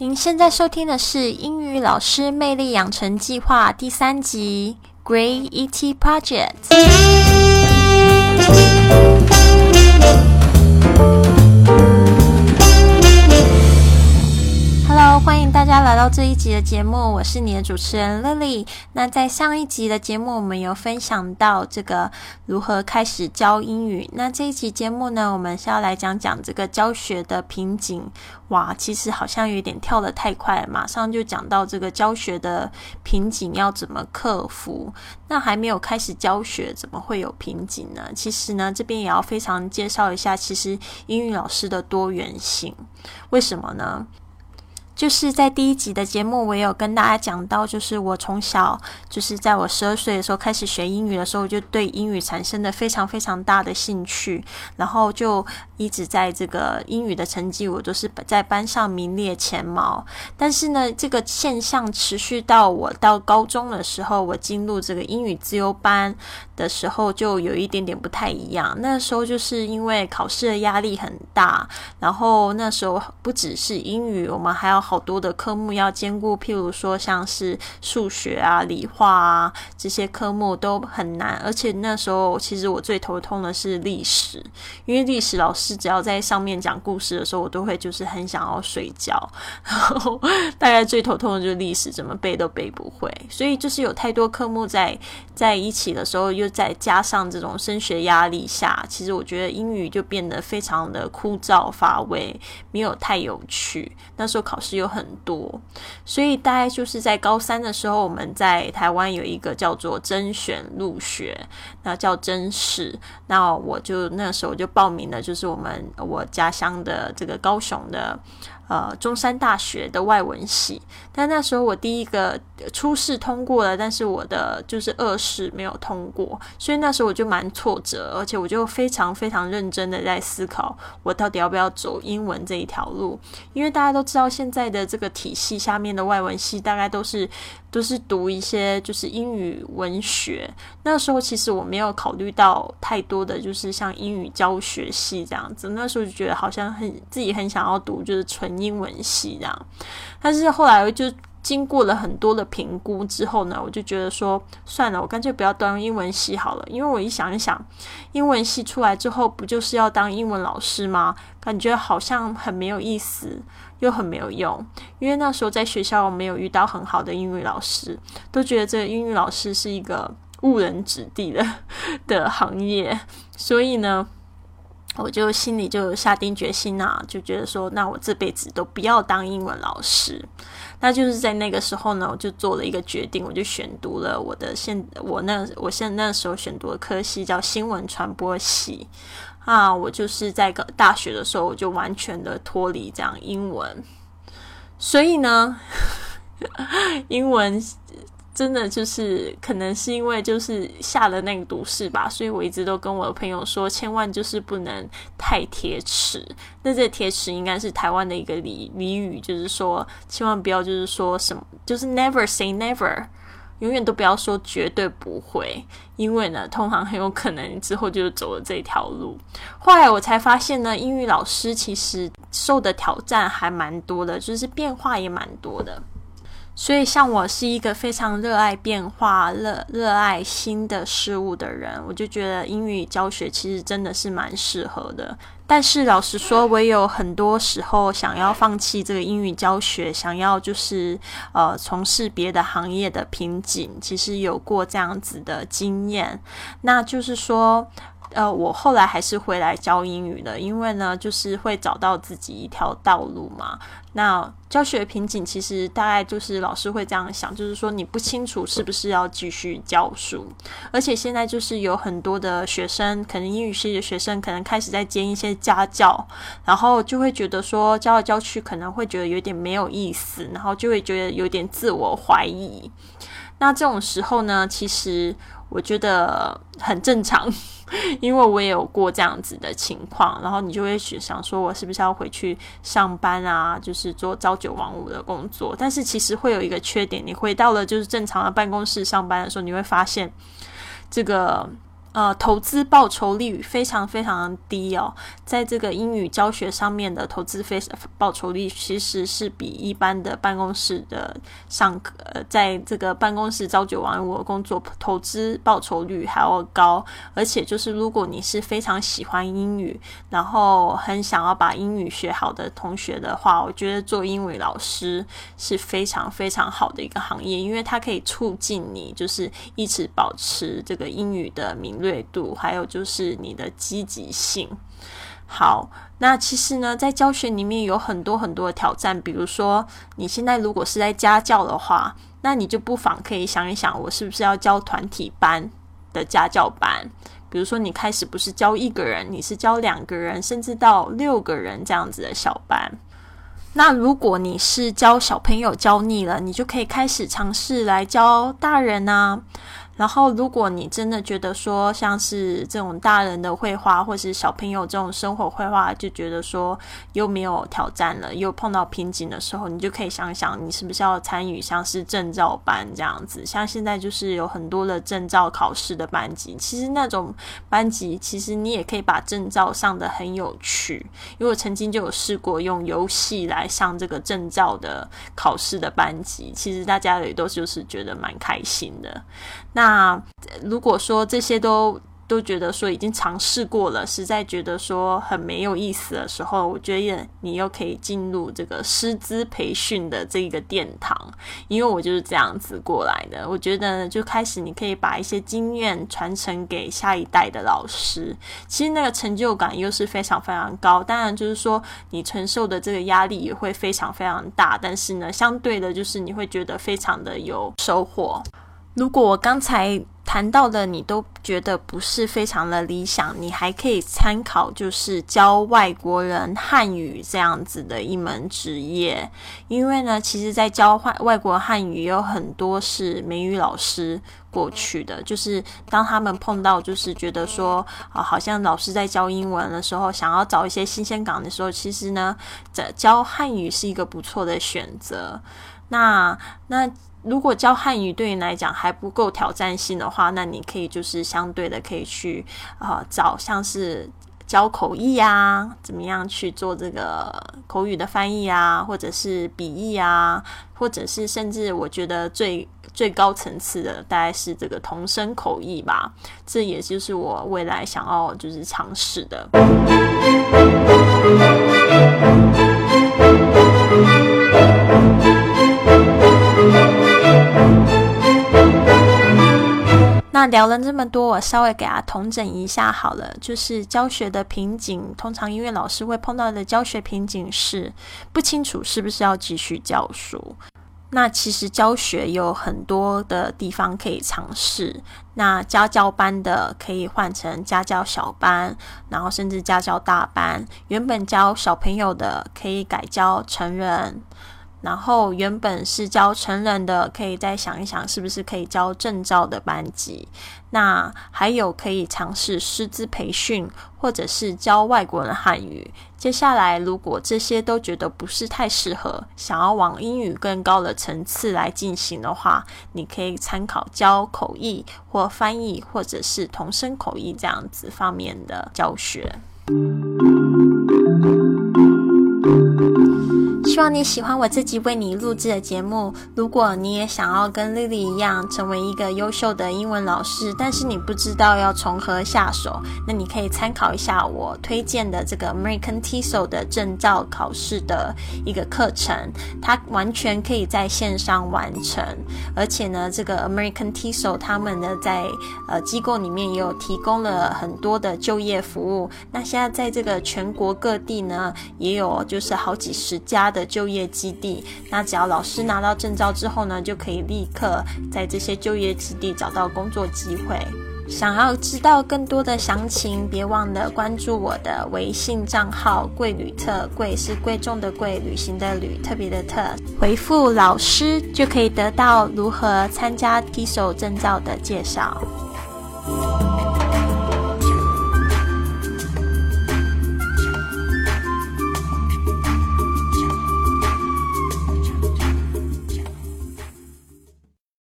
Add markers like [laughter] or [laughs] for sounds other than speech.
您现在收听的是英语老师魅力养成计划第三集《Great ET Project》。欢迎大家来到这一集的节目，我是你的主持人 Lily。那在上一集的节目，我们有分享到这个如何开始教英语。那这一集节目呢，我们是要来讲讲这个教学的瓶颈。哇，其实好像有点跳得太快，马上就讲到这个教学的瓶颈要怎么克服。那还没有开始教学，怎么会有瓶颈呢？其实呢，这边也要非常介绍一下，其实英语老师的多元性，为什么呢？就是在第一集的节目，我也有跟大家讲到，就是我从小就是在我十二岁的时候开始学英语的时候，就对英语产生了非常非常大的兴趣，然后就一直在这个英语的成绩，我都是在班上名列前茅。但是呢，这个现象持续到我到高中的时候，我进入这个英语自由班的时候，就有一点点不太一样。那时候就是因为考试的压力很大，然后那时候不只是英语，我们还要。好多的科目要兼顾，譬如说像是数学啊、理化啊这些科目都很难，而且那时候其实我最头痛的是历史，因为历史老师只要在上面讲故事的时候，我都会就是很想要睡觉，然后大概最头痛的就是历史，怎么背都背不会，所以就是有太多科目在在一起的时候，又再加上这种升学压力下，其实我觉得英语就变得非常的枯燥乏味，没有太有趣。那时候考试。有很多，所以大概就是在高三的时候，我们在台湾有一个叫做甄选入学，那叫甄试。那我就那时候就报名了，就是我们我家乡的这个高雄的。呃，中山大学的外文系，但那时候我第一个初试通过了，但是我的就是二试没有通过，所以那时候我就蛮挫折，而且我就非常非常认真的在思考，我到底要不要走英文这一条路，因为大家都知道现在的这个体系下面的外文系大概都是。都是读一些就是英语文学，那时候其实我没有考虑到太多的就是像英语教学系这样子，那时候就觉得好像很自己很想要读就是纯英文系这样，但是后来就经过了很多的评估之后呢，我就觉得说算了，我干脆不要当英文系好了，因为我一想一想，英文系出来之后不就是要当英文老师吗？感觉好像很没有意思。又很没有用，因为那时候在学校我没有遇到很好的英语老师，都觉得这个英语老师是一个误人子弟的 [laughs] 的行业，所以呢，我就心里就下定决心啊，就觉得说，那我这辈子都不要当英文老师。那就是在那个时候呢，我就做了一个决定，我就选读了我的现我那我现那时候选读的科系叫新闻传播系。啊，我就是在个大学的时候，我就完全的脱离这样英文，所以呢，[laughs] 英文真的就是可能是因为就是下了那个毒誓吧，所以我一直都跟我的朋友说，千万就是不能太铁齿。那这铁齿应该是台湾的一个俚俚语，就是说千万不要就是说什么，就是 never say never。永远都不要说绝对不会，因为呢，通常很有可能之后就走了这条路。后来我才发现呢，英语老师其实受的挑战还蛮多的，就是变化也蛮多的。所以，像我是一个非常热爱变化、热热爱新的事物的人，我就觉得英语教学其实真的是蛮适合的。但是，老实说，我也有很多时候想要放弃这个英语教学，想要就是呃从事别的行业的瓶颈，其实有过这样子的经验。那就是说。呃，我后来还是回来教英语的，因为呢，就是会找到自己一条道路嘛。那教学瓶颈其实大概就是老师会这样想，就是说你不清楚是不是要继续教书，而且现在就是有很多的学生，可能英语系的学生可能开始在兼一些家教，然后就会觉得说教来教去可能会觉得有点没有意思，然后就会觉得有点自我怀疑。那这种时候呢，其实我觉得很正常。[laughs] 因为我也有过这样子的情况，然后你就会想说，我是不是要回去上班啊？就是做朝九晚五的工作。但是其实会有一个缺点，你回到了就是正常的办公室上班的时候，你会发现这个呃，投资报酬率非常非常低哦，在这个英语教学上面的投资非报酬率其实是比一般的办公室的上课，呃，在这个办公室朝九晚五的工作投资报酬率还要高，而且就是如果你是非常喜欢英语，然后很想要把英语学好的同学的话，我觉得做英语老师是非常非常好的一个行业，因为它可以促进你就是一直保持这个英语的名锐。度，还有就是你的积极性。好，那其实呢，在教学里面有很多很多的挑战。比如说，你现在如果是在家教的话，那你就不妨可以想一想，我是不是要教团体班的家教班？比如说，你开始不是教一个人，你是教两个人，甚至到六个人这样子的小班。那如果你是教小朋友教腻了，你就可以开始尝试来教大人啊。然后，如果你真的觉得说，像是这种大人的绘画，或是小朋友这种生活绘画，就觉得说又没有挑战了，又碰到瓶颈的时候，你就可以想想，你是不是要参与像是证照班这样子。像现在就是有很多的证照考试的班级，其实那种班级，其实你也可以把证照上的很有趣。因为我曾经就有试过用游戏来上这个证照的考试的班级，其实大家也都就是觉得蛮开心的。那那如果说这些都都觉得说已经尝试过了，实在觉得说很没有意思的时候，我觉得你又可以进入这个师资培训的这个殿堂，因为我就是这样子过来的。我觉得就开始你可以把一些经验传承给下一代的老师，其实那个成就感又是非常非常高。当然就是说你承受的这个压力也会非常非常大，但是呢，相对的就是你会觉得非常的有收获。如果我刚才谈到的你都觉得不是非常的理想，你还可以参考就是教外国人汉语这样子的一门职业，因为呢，其实，在教外外国汉语有很多是美语老师过去的，就是当他们碰到就是觉得说啊，好像老师在教英文的时候，想要找一些新鲜感的时候，其实呢，这教汉语是一个不错的选择。那那。如果教汉语对你来讲还不够挑战性的话，那你可以就是相对的可以去啊找像是教口译啊，怎么样去做这个口语的翻译啊，或者是笔译啊，或者是甚至我觉得最最高层次的大概是这个同声口译吧，这也就是我未来想要就是尝试的。那聊了这么多，我稍微给他统整一下好了。就是教学的瓶颈，通常音乐老师会碰到的教学瓶颈是不清楚是不是要继续教书。那其实教学有很多的地方可以尝试。那家教班的可以换成家教小班，然后甚至家教大班。原本教小朋友的可以改教成人。然后原本是教成人的，可以再想一想，是不是可以教证照的班级？那还有可以尝试师资培训，或者是教外国人汉语。接下来，如果这些都觉得不是太适合，想要往英语更高的层次来进行的话，你可以参考教口译或翻译，或者是同声口译这样子方面的教学。你喜欢我自己为你录制的节目。如果你也想要跟 Lily 一样成为一个优秀的英文老师，但是你不知道要从何下手，那你可以参考一下我推荐的这个 American TESOL 的证照考试的一个课程。它完全可以在线上完成，而且呢，这个 American TESOL 他们呢在呃机构里面也有提供了很多的就业服务。那现在在这个全国各地呢，也有就是好几十家的。就业基地，那只要老师拿到证照之后呢，就可以立刻在这些就业基地找到工作机会。想要知道更多的详情，别忘了关注我的微信账号“贵旅特”，贵是贵重的贵，旅行的旅，特别的特。回复老师就可以得到如何参加 teso 证照的介绍。